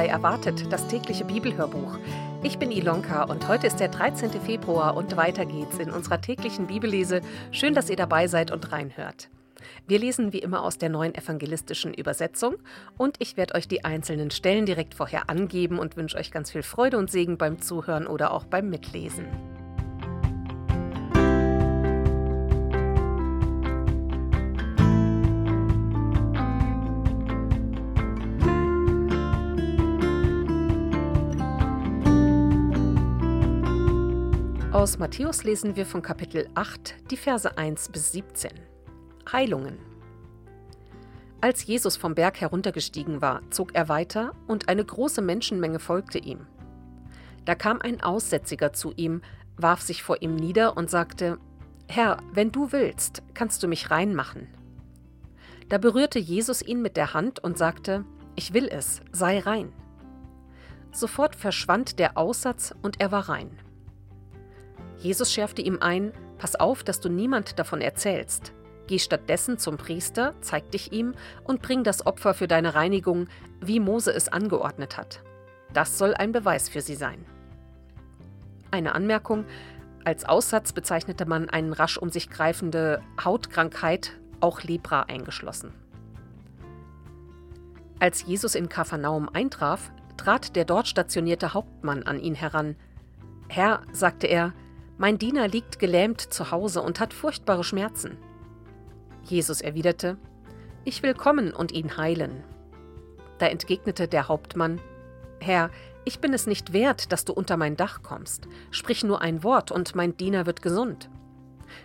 Herzlich willkommen bei Erwartet, das tägliche Bibelhörbuch. Ich bin Ilonka und heute ist der 13. Februar und weiter geht's in unserer täglichen Bibellese. Schön, dass ihr dabei seid und reinhört. Wir lesen wie immer aus der neuen evangelistischen Übersetzung und ich werde euch die einzelnen Stellen direkt vorher angeben und wünsche euch ganz viel Freude und Segen beim Zuhören oder auch beim Mitlesen. Aus Matthäus lesen wir von Kapitel 8 die Verse 1 bis 17. Heilungen. Als Jesus vom Berg heruntergestiegen war, zog er weiter und eine große Menschenmenge folgte ihm. Da kam ein Aussätziger zu ihm, warf sich vor ihm nieder und sagte, Herr, wenn du willst, kannst du mich reinmachen. Da berührte Jesus ihn mit der Hand und sagte, Ich will es, sei rein. Sofort verschwand der Aussatz und er war rein. Jesus schärfte ihm ein, pass auf, dass du niemand davon erzählst. Geh stattdessen zum Priester, zeig dich ihm und bring das Opfer für deine Reinigung, wie Mose es angeordnet hat. Das soll ein Beweis für sie sein. Eine Anmerkung. Als Aussatz bezeichnete man eine rasch um sich greifende Hautkrankheit, auch Lepra eingeschlossen. Als Jesus in Kapharnaum eintraf, trat der dort stationierte Hauptmann an ihn heran. Herr, sagte er, mein Diener liegt gelähmt zu Hause und hat furchtbare Schmerzen. Jesus erwiderte, Ich will kommen und ihn heilen. Da entgegnete der Hauptmann, Herr, ich bin es nicht wert, dass du unter mein Dach kommst. Sprich nur ein Wort, und mein Diener wird gesund.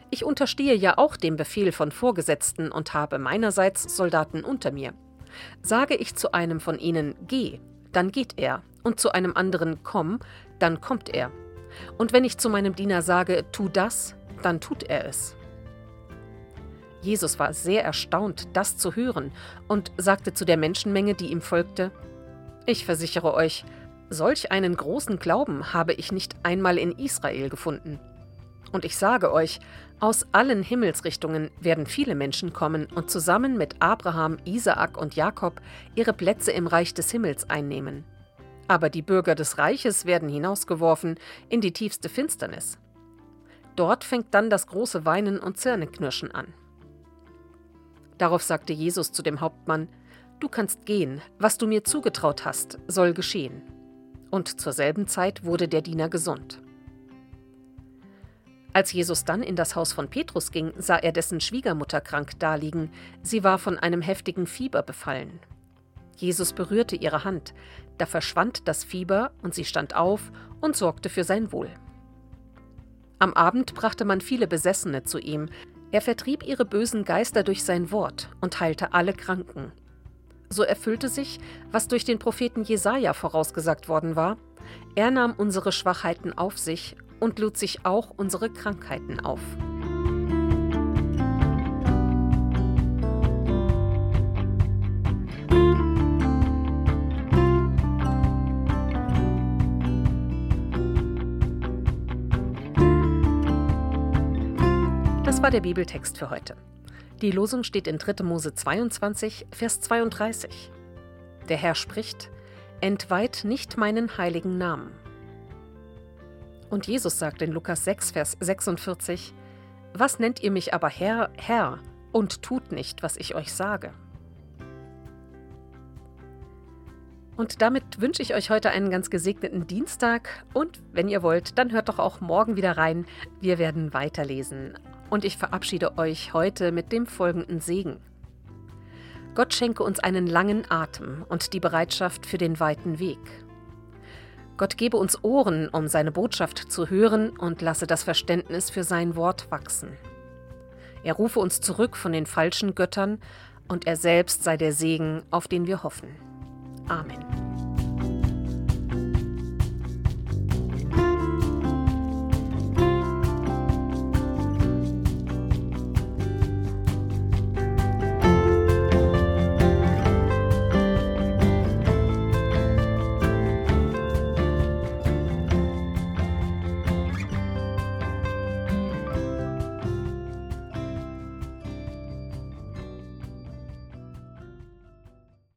Ich unterstehe ja auch dem Befehl von Vorgesetzten und habe meinerseits Soldaten unter mir. Sage ich zu einem von ihnen, geh, dann geht er, und zu einem anderen, komm, dann kommt er. Und wenn ich zu meinem Diener sage, tu das, dann tut er es. Jesus war sehr erstaunt, das zu hören, und sagte zu der Menschenmenge, die ihm folgte, Ich versichere euch, solch einen großen Glauben habe ich nicht einmal in Israel gefunden. Und ich sage euch, aus allen Himmelsrichtungen werden viele Menschen kommen und zusammen mit Abraham, Isaak und Jakob ihre Plätze im Reich des Himmels einnehmen. Aber die Bürger des Reiches werden hinausgeworfen in die tiefste Finsternis. Dort fängt dann das große Weinen und Zähneknirschen an. Darauf sagte Jesus zu dem Hauptmann, Du kannst gehen, was du mir zugetraut hast, soll geschehen. Und zur selben Zeit wurde der Diener gesund. Als Jesus dann in das Haus von Petrus ging, sah er dessen Schwiegermutter krank daliegen, sie war von einem heftigen Fieber befallen. Jesus berührte ihre Hand, da verschwand das Fieber und sie stand auf und sorgte für sein Wohl. Am Abend brachte man viele Besessene zu ihm. Er vertrieb ihre bösen Geister durch sein Wort und heilte alle Kranken. So erfüllte sich, was durch den Propheten Jesaja vorausgesagt worden war. Er nahm unsere Schwachheiten auf sich und lud sich auch unsere Krankheiten auf. War der Bibeltext für heute. Die Losung steht in 3. Mose 22, Vers 32. Der Herr spricht: Entweiht nicht meinen heiligen Namen. Und Jesus sagt in Lukas 6, Vers 46: Was nennt ihr mich aber Herr, Herr, und tut nicht, was ich euch sage? Und damit wünsche ich euch heute einen ganz gesegneten Dienstag und wenn ihr wollt, dann hört doch auch morgen wieder rein. Wir werden weiterlesen und ich verabschiede euch heute mit dem folgenden Segen. Gott schenke uns einen langen Atem und die Bereitschaft für den weiten Weg. Gott gebe uns Ohren, um seine Botschaft zu hören und lasse das Verständnis für sein Wort wachsen. Er rufe uns zurück von den falschen Göttern und er selbst sei der Segen, auf den wir hoffen. Amen.